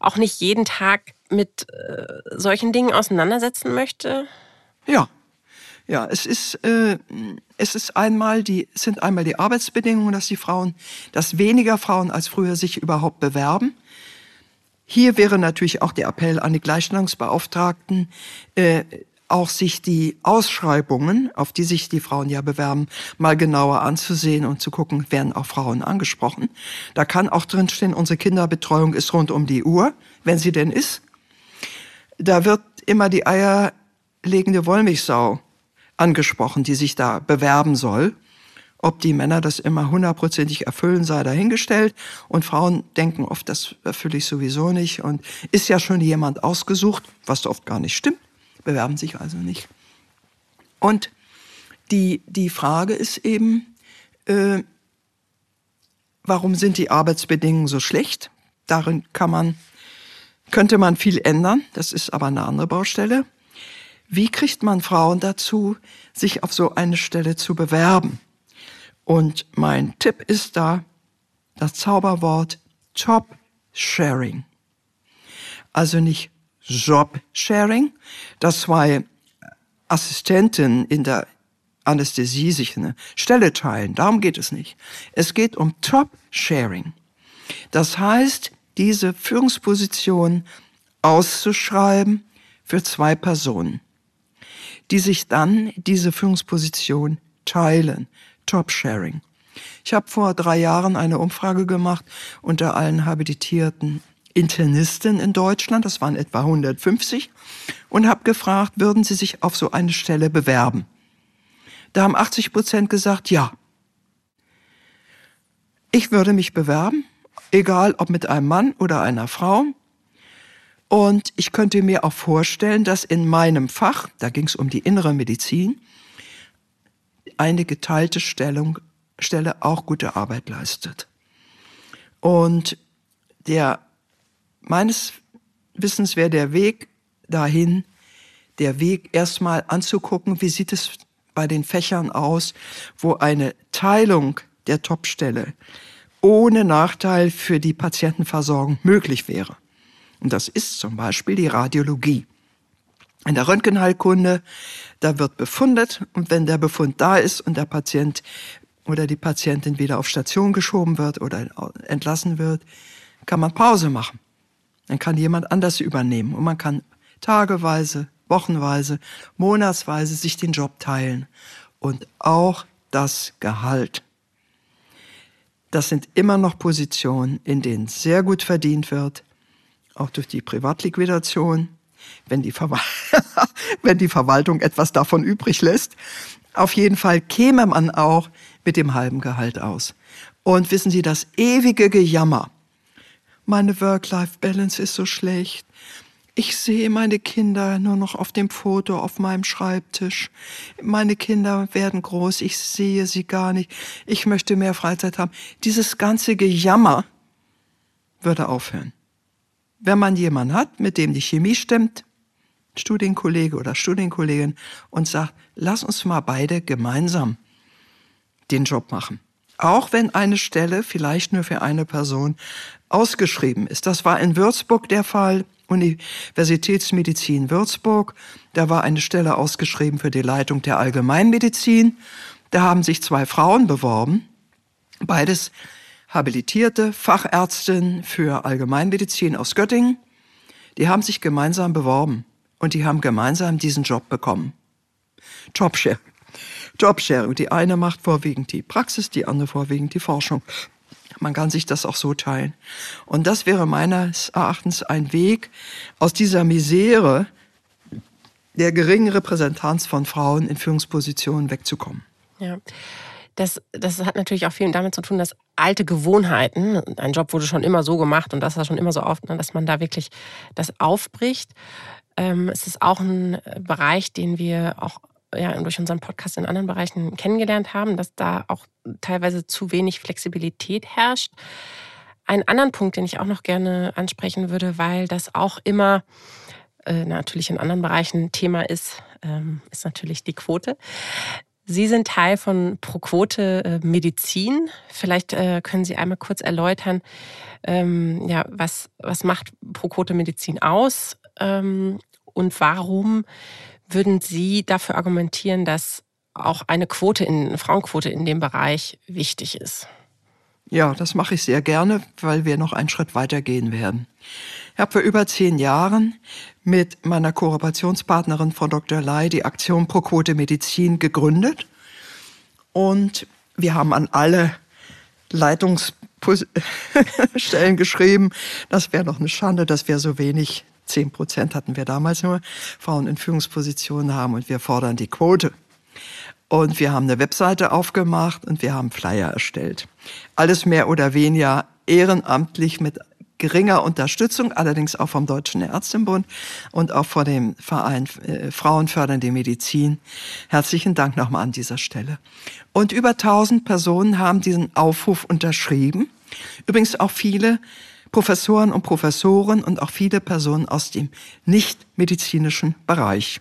auch nicht jeden Tag mit äh, solchen Dingen auseinandersetzen möchte? Ja, ja, es ist, äh, es ist einmal die, sind einmal die Arbeitsbedingungen, dass die Frauen, dass weniger Frauen als früher sich überhaupt bewerben. Hier wäre natürlich auch der Appell an die Gleichstellungsbeauftragten, äh, auch sich die Ausschreibungen, auf die sich die Frauen ja bewerben, mal genauer anzusehen und zu gucken, werden auch Frauen angesprochen. Da kann auch drinstehen, unsere Kinderbetreuung ist rund um die Uhr, wenn sie denn ist. Da wird immer die eierlegende Wollmilchsau angesprochen, die sich da bewerben soll. Ob die Männer das immer hundertprozentig erfüllen, sei dahingestellt. Und Frauen denken oft, das erfülle ich sowieso nicht. Und ist ja schon jemand ausgesucht, was oft gar nicht stimmt, bewerben sich also nicht. Und die, die Frage ist eben, äh, warum sind die Arbeitsbedingungen so schlecht? Darin kann man, könnte man viel ändern. Das ist aber eine andere Baustelle. Wie kriegt man Frauen dazu, sich auf so eine Stelle zu bewerben? Und mein Tipp ist da das Zauberwort Job Sharing. Also nicht Job-Sharing, dass zwei Assistenten in der Anästhesie sich eine Stelle teilen. Darum geht es nicht. Es geht um Top-Sharing. Das heißt, diese Führungsposition auszuschreiben für zwei Personen, die sich dann diese Führungsposition teilen. Top-Sharing. Ich habe vor drei Jahren eine Umfrage gemacht unter allen habilitierten Internisten in Deutschland, das waren etwa 150, und habe gefragt, würden sie sich auf so eine Stelle bewerben? Da haben 80 Prozent gesagt, ja. Ich würde mich bewerben, egal ob mit einem Mann oder einer Frau. Und ich könnte mir auch vorstellen, dass in meinem Fach, da ging es um die innere Medizin, eine geteilte Stellung, Stelle auch gute Arbeit leistet. Und der, meines Wissens wäre der Weg dahin, der Weg erstmal anzugucken, wie sieht es bei den Fächern aus, wo eine Teilung der Topstelle ohne Nachteil für die Patientenversorgung möglich wäre. Und das ist zum Beispiel die Radiologie. In der Röntgenheilkunde, da wird befundet und wenn der Befund da ist und der Patient oder die Patientin wieder auf Station geschoben wird oder entlassen wird, kann man Pause machen. Dann kann jemand anders übernehmen und man kann tageweise, wochenweise, monatsweise sich den Job teilen und auch das Gehalt. Das sind immer noch Positionen, in denen sehr gut verdient wird, auch durch die Privatliquidation, wenn die, wenn die Verwaltung etwas davon übrig lässt. Auf jeden Fall käme man auch mit dem halben Gehalt aus. Und wissen Sie, das ewige Gejammer, meine Work-Life-Balance ist so schlecht, ich sehe meine Kinder nur noch auf dem Foto auf meinem Schreibtisch. Meine Kinder werden groß, ich sehe sie gar nicht. Ich möchte mehr Freizeit haben. Dieses ganze Gejammer würde aufhören. Wenn man jemanden hat, mit dem die Chemie stimmt, Studienkollege oder Studienkollegin, und sagt, lass uns mal beide gemeinsam den Job machen. Auch wenn eine Stelle vielleicht nur für eine Person ausgeschrieben ist. Das war in Würzburg der Fall. Universitätsmedizin Würzburg. Da war eine Stelle ausgeschrieben für die Leitung der Allgemeinmedizin. Da haben sich zwei Frauen beworben, beides habilitierte Fachärztin für Allgemeinmedizin aus Göttingen. Die haben sich gemeinsam beworben und die haben gemeinsam diesen Job bekommen. Jobshare. Jobsharing. Die eine macht vorwiegend die Praxis, die andere vorwiegend die Forschung. Man kann sich das auch so teilen. Und das wäre meines Erachtens ein Weg aus dieser Misere der geringen Repräsentanz von Frauen in Führungspositionen wegzukommen. Ja. Das, das hat natürlich auch viel damit zu tun, dass alte Gewohnheiten, ein Job wurde schon immer so gemacht und das war schon immer so oft, ne, dass man da wirklich das aufbricht. Ähm, es ist auch ein Bereich, den wir auch ja, durch unseren Podcast in anderen Bereichen kennengelernt haben, dass da auch teilweise zu wenig Flexibilität herrscht. Einen anderen Punkt, den ich auch noch gerne ansprechen würde, weil das auch immer äh, natürlich in anderen Bereichen Thema ist, ähm, ist natürlich die Quote. Sie sind Teil von ProQuote äh, Medizin. Vielleicht äh, können Sie einmal kurz erläutern, ähm, ja, was, was macht ProQuote Medizin aus ähm, und warum würden Sie dafür argumentieren, dass auch eine Quote in, Frauenquote in dem Bereich wichtig ist? Ja, das mache ich sehr gerne, weil wir noch einen Schritt weiter gehen werden. Ich habe vor über zehn Jahren mit meiner Kooperationspartnerin Frau Dr. Lai die Aktion Pro Quote Medizin gegründet. Und wir haben an alle Leitungsstellen geschrieben, das wäre doch eine Schande, dass wir so wenig Zehn Prozent hatten wir damals nur, Frauen in Führungspositionen haben und wir fordern die Quote. Und wir haben eine Webseite aufgemacht und wir haben Flyer erstellt. Alles mehr oder weniger ehrenamtlich mit geringer Unterstützung, allerdings auch vom Deutschen Ärztenbund und auch vor dem Verein äh, Frauen fördern die Medizin. Herzlichen Dank nochmal an dieser Stelle. Und über 1000 Personen haben diesen Aufruf unterschrieben. Übrigens auch viele Professoren und Professoren und auch viele Personen aus dem nichtmedizinischen Bereich.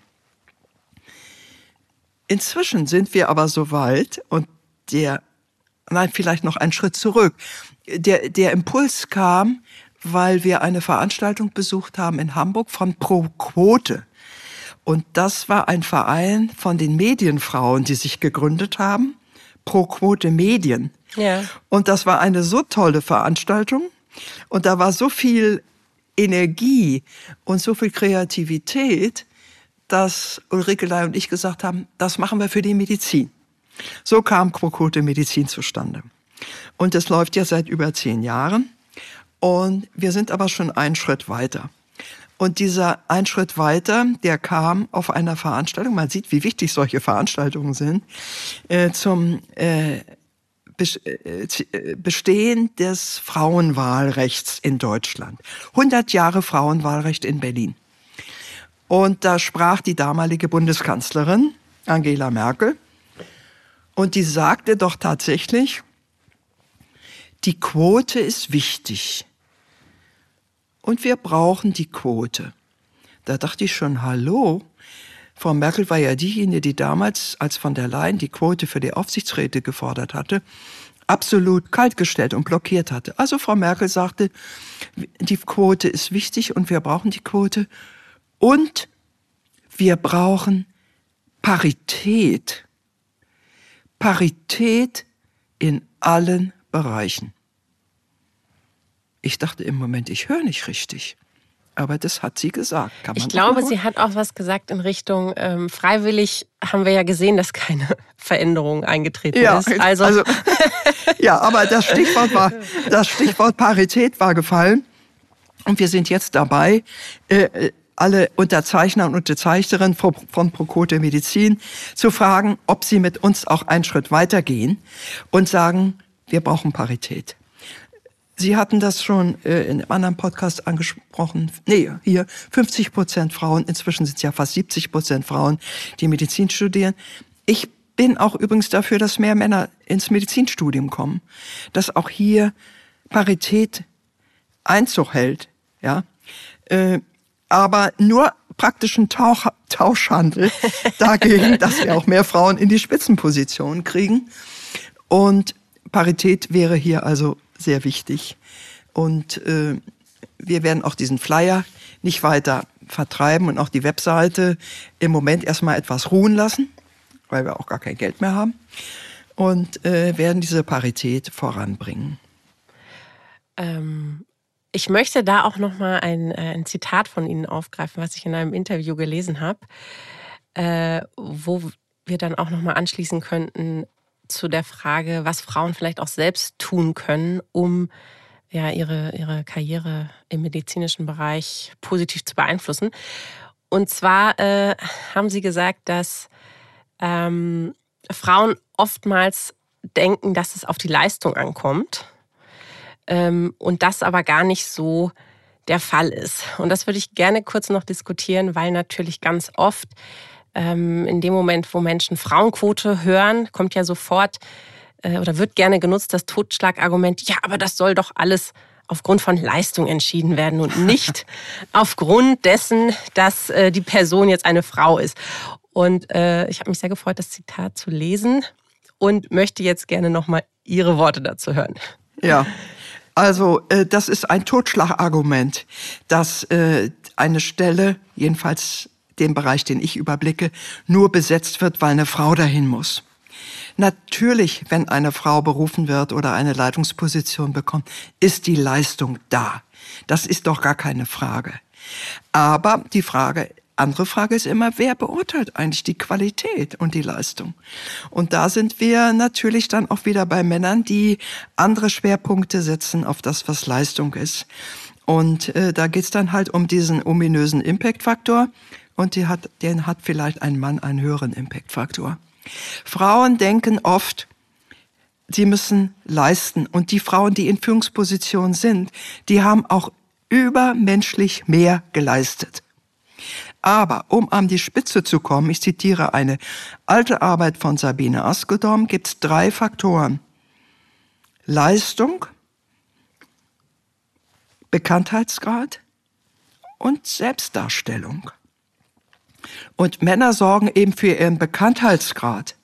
Inzwischen sind wir aber so weit und der, nein, vielleicht noch einen Schritt zurück. Der, der Impuls kam weil wir eine Veranstaltung besucht haben in Hamburg von Pro Quote. Und das war ein Verein von den Medienfrauen, die sich gegründet haben. Pro Quote Medien. Ja. Und das war eine so tolle Veranstaltung. Und da war so viel Energie und so viel Kreativität, dass Ulrike Ley und ich gesagt haben, das machen wir für die Medizin. So kam Pro Quote Medizin zustande. Und es läuft ja seit über zehn Jahren. Und wir sind aber schon einen Schritt weiter. Und dieser ein Schritt weiter, der kam auf einer Veranstaltung, man sieht, wie wichtig solche Veranstaltungen sind, äh, zum äh, äh, Bestehen des Frauenwahlrechts in Deutschland. 100 Jahre Frauenwahlrecht in Berlin. Und da sprach die damalige Bundeskanzlerin Angela Merkel und die sagte doch tatsächlich, die Quote ist wichtig. Und wir brauchen die Quote. Da dachte ich schon, hallo? Frau Merkel war ja diejenige, die damals, als von der Leyen die Quote für die Aufsichtsräte gefordert hatte, absolut kaltgestellt und blockiert hatte. Also Frau Merkel sagte, die Quote ist wichtig und wir brauchen die Quote. Und wir brauchen Parität. Parität in allen Bereichen. Ich dachte im Moment, ich höre nicht richtig. Aber das hat sie gesagt. ich glaube, sie hat auch was gesagt in Richtung ähm, freiwillig haben wir ja gesehen, dass keine Veränderung eingetreten ja, ist. Also, also ja, aber das Stichwort war, das Stichwort Parität war gefallen. Und wir sind jetzt dabei, äh, alle Unterzeichner und Unterzeichnerinnen von Procote Medizin zu fragen, ob sie mit uns auch einen Schritt weitergehen und sagen, wir brauchen Parität. Sie hatten das schon äh, in einem anderen Podcast angesprochen. Nee, hier 50 Prozent Frauen. Inzwischen sind es ja fast 70 Prozent Frauen, die Medizin studieren. Ich bin auch übrigens dafür, dass mehr Männer ins Medizinstudium kommen. Dass auch hier Parität Einzug hält. Ja. Aber nur praktischen Tauch Tauschhandel dagegen, dass wir auch mehr Frauen in die Spitzenpositionen kriegen. Und Parität wäre hier also sehr wichtig. Und äh, wir werden auch diesen Flyer nicht weiter vertreiben und auch die Webseite im Moment erstmal etwas ruhen lassen, weil wir auch gar kein Geld mehr haben. Und äh, werden diese Parität voranbringen. Ähm, ich möchte da auch noch mal ein, äh, ein Zitat von Ihnen aufgreifen, was ich in einem Interview gelesen habe, äh, wo wir dann auch noch mal anschließen könnten zu der Frage, was Frauen vielleicht auch selbst tun können, um ja, ihre, ihre Karriere im medizinischen Bereich positiv zu beeinflussen. Und zwar äh, haben Sie gesagt, dass ähm, Frauen oftmals denken, dass es auf die Leistung ankommt und das aber gar nicht so der Fall ist. Und das würde ich gerne kurz noch diskutieren, weil natürlich ganz oft ähm, in dem Moment, wo Menschen Frauenquote hören, kommt ja sofort äh, oder wird gerne genutzt das Totschlagargument, ja, aber das soll doch alles aufgrund von Leistung entschieden werden und nicht aufgrund dessen, dass äh, die Person jetzt eine Frau ist. Und äh, ich habe mich sehr gefreut, das Zitat zu lesen und möchte jetzt gerne nochmal Ihre Worte dazu hören. Ja, also äh, das ist ein Totschlagargument, dass äh, eine Stelle, jedenfalls dem Bereich, den ich überblicke, nur besetzt wird, weil eine Frau dahin muss. Natürlich, wenn eine Frau berufen wird oder eine Leitungsposition bekommt, ist die Leistung da. Das ist doch gar keine Frage. Aber die Frage, andere Frage ist immer, wer beurteilt eigentlich die Qualität und die Leistung? Und da sind wir natürlich dann auch wieder bei Männern, die andere Schwerpunkte setzen auf das, was Leistung ist. Und äh, da geht's dann halt um diesen ominösen Impact-Faktor und die hat, den hat vielleicht ein Mann einen höheren Impact-Faktor. Frauen denken oft, sie müssen leisten. Und die Frauen, die in Führungspositionen sind, die haben auch übermenschlich mehr geleistet. Aber um an die Spitze zu kommen, ich zitiere eine alte Arbeit von Sabine Askedom, gibt es drei Faktoren. Leistung, Bekanntheitsgrad und Selbstdarstellung. Und Männer sorgen eben für ihren Bekanntheitsgrad.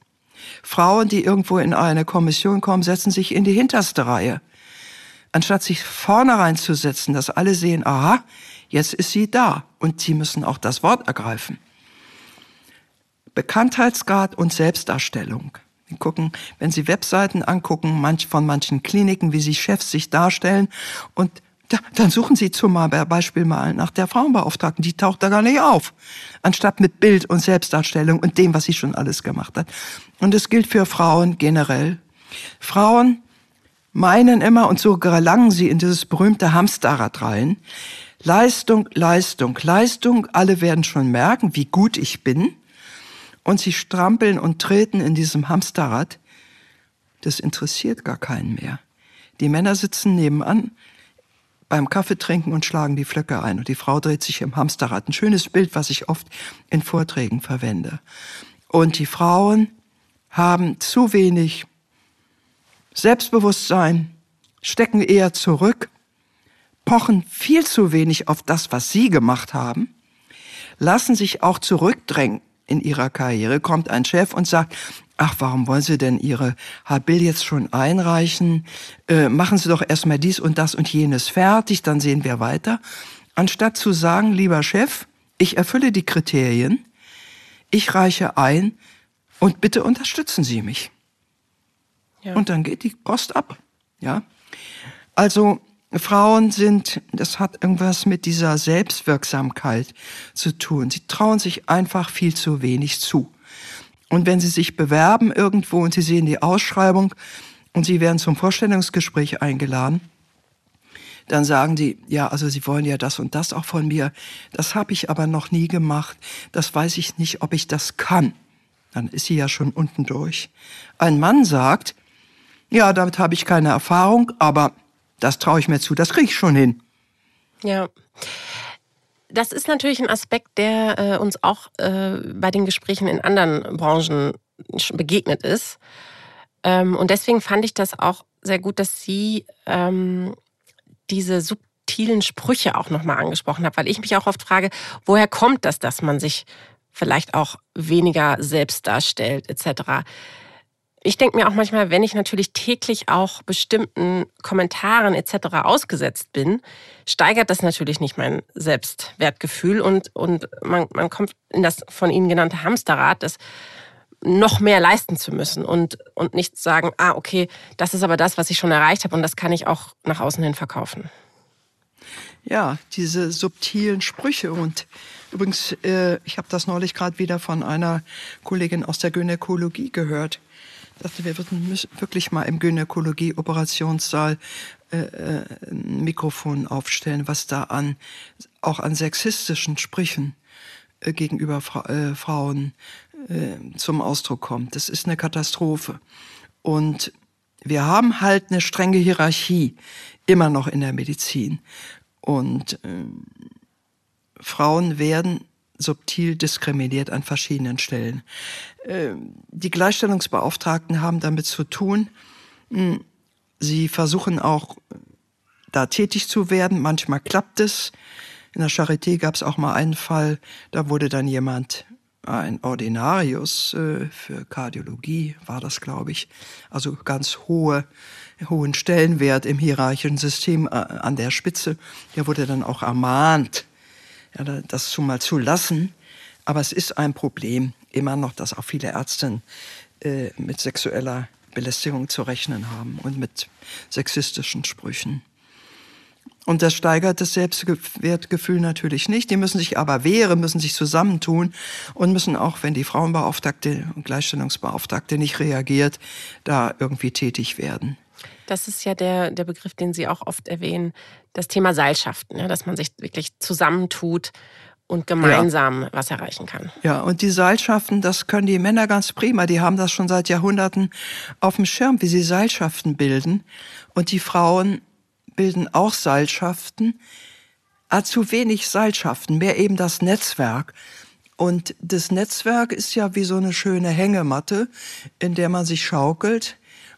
Frauen, die irgendwo in eine Kommission kommen, setzen sich in die hinterste Reihe. anstatt sich vorne reinzusetzen, dass alle sehen, aha, jetzt ist sie da und sie müssen auch das Wort ergreifen. Bekanntheitsgrad und Selbstdarstellung. Sie gucken, wenn Sie Webseiten angucken, manch, von manchen Kliniken, wie sie Chefs sich darstellen und da, dann suchen Sie zum Beispiel mal nach der Frauenbeauftragten, die taucht da gar nicht auf, anstatt mit Bild und Selbstdarstellung und dem, was sie schon alles gemacht hat. Und es gilt für Frauen generell. Frauen meinen immer, und so gelangen sie in dieses berühmte Hamsterrad rein, Leistung, Leistung, Leistung, alle werden schon merken, wie gut ich bin. Und sie strampeln und treten in diesem Hamsterrad. Das interessiert gar keinen mehr. Die Männer sitzen nebenan beim Kaffee trinken und schlagen die Flöcke ein und die Frau dreht sich im Hamsterrad. Ein schönes Bild, was ich oft in Vorträgen verwende. Und die Frauen haben zu wenig Selbstbewusstsein, stecken eher zurück, pochen viel zu wenig auf das, was sie gemacht haben, lassen sich auch zurückdrängen in ihrer Karriere. Kommt ein Chef und sagt, ach, warum wollen Sie denn Ihre Habil jetzt schon einreichen? Äh, machen Sie doch erstmal dies und das und jenes fertig, dann sehen wir weiter. Anstatt zu sagen, lieber Chef, ich erfülle die Kriterien, ich reiche ein und bitte unterstützen Sie mich. Ja. Und dann geht die Post ab. Ja. Also Frauen sind, das hat irgendwas mit dieser Selbstwirksamkeit zu tun. Sie trauen sich einfach viel zu wenig zu. Und wenn Sie sich bewerben irgendwo und Sie sehen die Ausschreibung und Sie werden zum Vorstellungsgespräch eingeladen, dann sagen die, ja, also Sie wollen ja das und das auch von mir. Das habe ich aber noch nie gemacht. Das weiß ich nicht, ob ich das kann. Dann ist sie ja schon unten durch. Ein Mann sagt, ja, damit habe ich keine Erfahrung, aber das traue ich mir zu, das kriege ich schon hin. Ja. Das ist natürlich ein Aspekt, der äh, uns auch äh, bei den Gesprächen in anderen Branchen begegnet ist. Ähm, und deswegen fand ich das auch sehr gut, dass Sie ähm, diese subtilen Sprüche auch nochmal angesprochen haben, weil ich mich auch oft frage, woher kommt das, dass man sich vielleicht auch weniger selbst darstellt, etc. Ich denke mir auch manchmal, wenn ich natürlich täglich auch bestimmten Kommentaren etc. ausgesetzt bin, steigert das natürlich nicht mein Selbstwertgefühl und, und man, man kommt in das von Ihnen genannte Hamsterrad, das noch mehr leisten zu müssen und, und nicht sagen, ah, okay, das ist aber das, was ich schon erreicht habe und das kann ich auch nach außen hin verkaufen. Ja, diese subtilen Sprüche und übrigens, äh, ich habe das neulich gerade wieder von einer Kollegin aus der Gynäkologie gehört dachte, wir würden wirklich mal im Gynäkologie-Operationssaal äh, äh, ein Mikrofon aufstellen, was da an auch an sexistischen Sprüchen äh, gegenüber Fra äh, Frauen äh, zum Ausdruck kommt. Das ist eine Katastrophe. Und wir haben halt eine strenge Hierarchie immer noch in der Medizin. Und äh, Frauen werden subtil diskriminiert an verschiedenen Stellen. Ähm, die Gleichstellungsbeauftragten haben damit zu tun. Hm, sie versuchen auch da tätig zu werden. Manchmal klappt es. In der Charité gab es auch mal einen Fall, da wurde dann jemand, ein Ordinarius äh, für Kardiologie war das, glaube ich, also ganz hohe, hohen Stellenwert im hierarchischen System äh, an der Spitze, der wurde dann auch ermahnt, das schon mal zu lassen. Aber es ist ein Problem immer noch, dass auch viele Ärzte äh, mit sexueller Belästigung zu rechnen haben und mit sexistischen Sprüchen. Und das steigert das Selbstwertgefühl natürlich nicht. Die müssen sich aber wehren, müssen sich zusammentun und müssen auch, wenn die Frauenbeauftragte und Gleichstellungsbeauftragte nicht reagiert, da irgendwie tätig werden. Das ist ja der, der Begriff, den Sie auch oft erwähnen, das Thema Seilschaften, ja, dass man sich wirklich zusammentut und gemeinsam ja. was erreichen kann. Ja, und die Seilschaften, das können die Männer ganz prima. Die haben das schon seit Jahrhunderten auf dem Schirm, wie sie Seilschaften bilden. Und die Frauen bilden auch Seilschaften, aber zu wenig Seilschaften, mehr eben das Netzwerk. Und das Netzwerk ist ja wie so eine schöne Hängematte, in der man sich schaukelt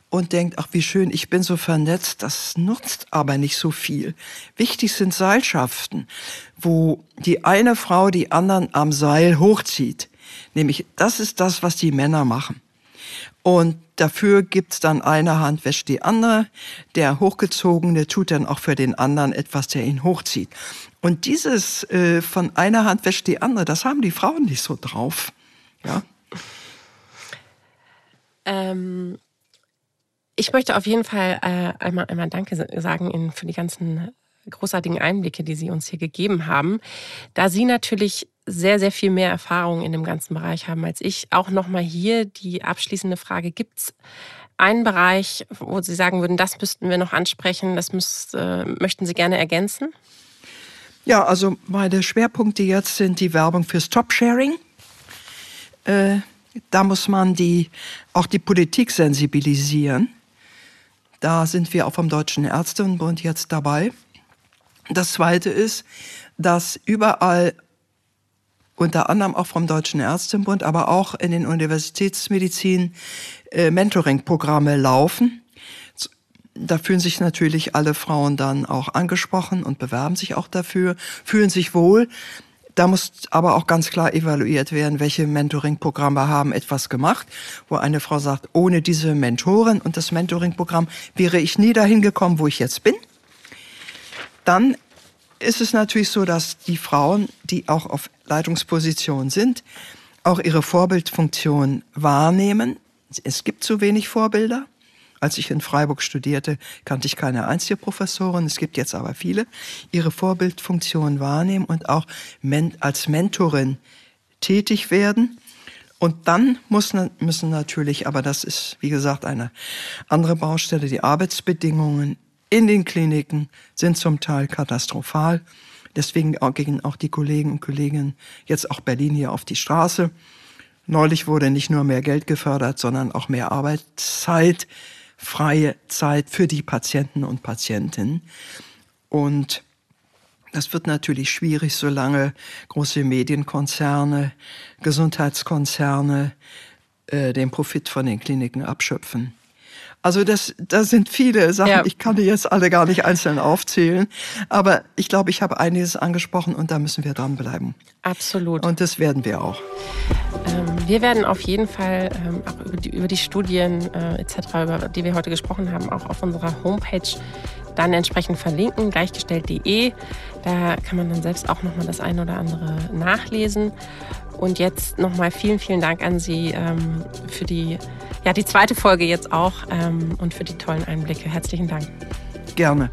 und denkt, ach wie schön, ich bin so vernetzt, das nutzt aber nicht so viel. Wichtig sind Seilschaften, wo die eine Frau die anderen am Seil hochzieht. Nämlich, das ist das, was die Männer machen. Und dafür gibt's dann eine Hand wäscht die andere. Der Hochgezogene tut dann auch für den anderen etwas, der ihn hochzieht. Und dieses äh, von einer Hand wäscht die andere, das haben die Frauen nicht so drauf. Ja. Ähm, ich möchte auf jeden Fall äh, einmal, einmal Danke sagen Ihnen für die ganzen großartigen Einblicke, die Sie uns hier gegeben haben. Da Sie natürlich sehr, sehr viel mehr Erfahrung in dem ganzen Bereich haben als ich, auch nochmal hier die abschließende Frage, gibt es einen Bereich, wo Sie sagen würden, das müssten wir noch ansprechen, das müsst, äh, möchten Sie gerne ergänzen? Ja, also meine Schwerpunkte jetzt sind die Werbung für Stop-Sharing. Äh, da muss man die, auch die Politik sensibilisieren. Da sind wir auch vom Deutschen Ärztebund jetzt dabei. Das Zweite ist, dass überall unter anderem auch vom Deutschen Ärztebund, aber auch in den Universitätsmedizin äh, Mentoring-Programme laufen. Da fühlen sich natürlich alle Frauen dann auch angesprochen und bewerben sich auch dafür, fühlen sich wohl. Da muss aber auch ganz klar evaluiert werden, welche Mentoring-Programme haben etwas gemacht, wo eine Frau sagt, ohne diese Mentorin und das Mentoring-Programm wäre ich nie dahin gekommen, wo ich jetzt bin. Dann ist es natürlich so, dass die Frauen, die auch auf Leitungspositionen sind, auch ihre Vorbildfunktion wahrnehmen. Es gibt zu wenig Vorbilder. Als ich in Freiburg studierte, kannte ich keine einzige Professorin. Es gibt jetzt aber viele. Ihre Vorbildfunktion wahrnehmen und auch als Mentorin tätig werden. Und dann muss, müssen natürlich, aber das ist, wie gesagt, eine andere Baustelle, die Arbeitsbedingungen in den Kliniken sind zum Teil katastrophal. Deswegen gehen auch die Kollegen und Kolleginnen jetzt auch Berlin hier auf die Straße. Neulich wurde nicht nur mehr Geld gefördert, sondern auch mehr Arbeitszeit, freie Zeit für die Patienten und Patientinnen. Und das wird natürlich schwierig, solange große Medienkonzerne, Gesundheitskonzerne äh, den Profit von den Kliniken abschöpfen. Also das, das sind viele Sachen. Ja. Ich kann die jetzt alle gar nicht einzeln aufzählen. Aber ich glaube, ich habe einiges angesprochen und da müssen wir dranbleiben. Absolut. Und das werden wir auch. Ähm, wir werden auf jeden Fall ähm, auch über die, über die Studien äh, etc., über die wir heute gesprochen haben, auch auf unserer Homepage dann entsprechend verlinken, gleichgestellt.de. Da kann man dann selbst auch nochmal das eine oder andere nachlesen. Und jetzt nochmal vielen, vielen Dank an Sie ähm, für die ja, die zweite Folge jetzt auch ähm, und für die tollen Einblicke. Herzlichen Dank. Gerne.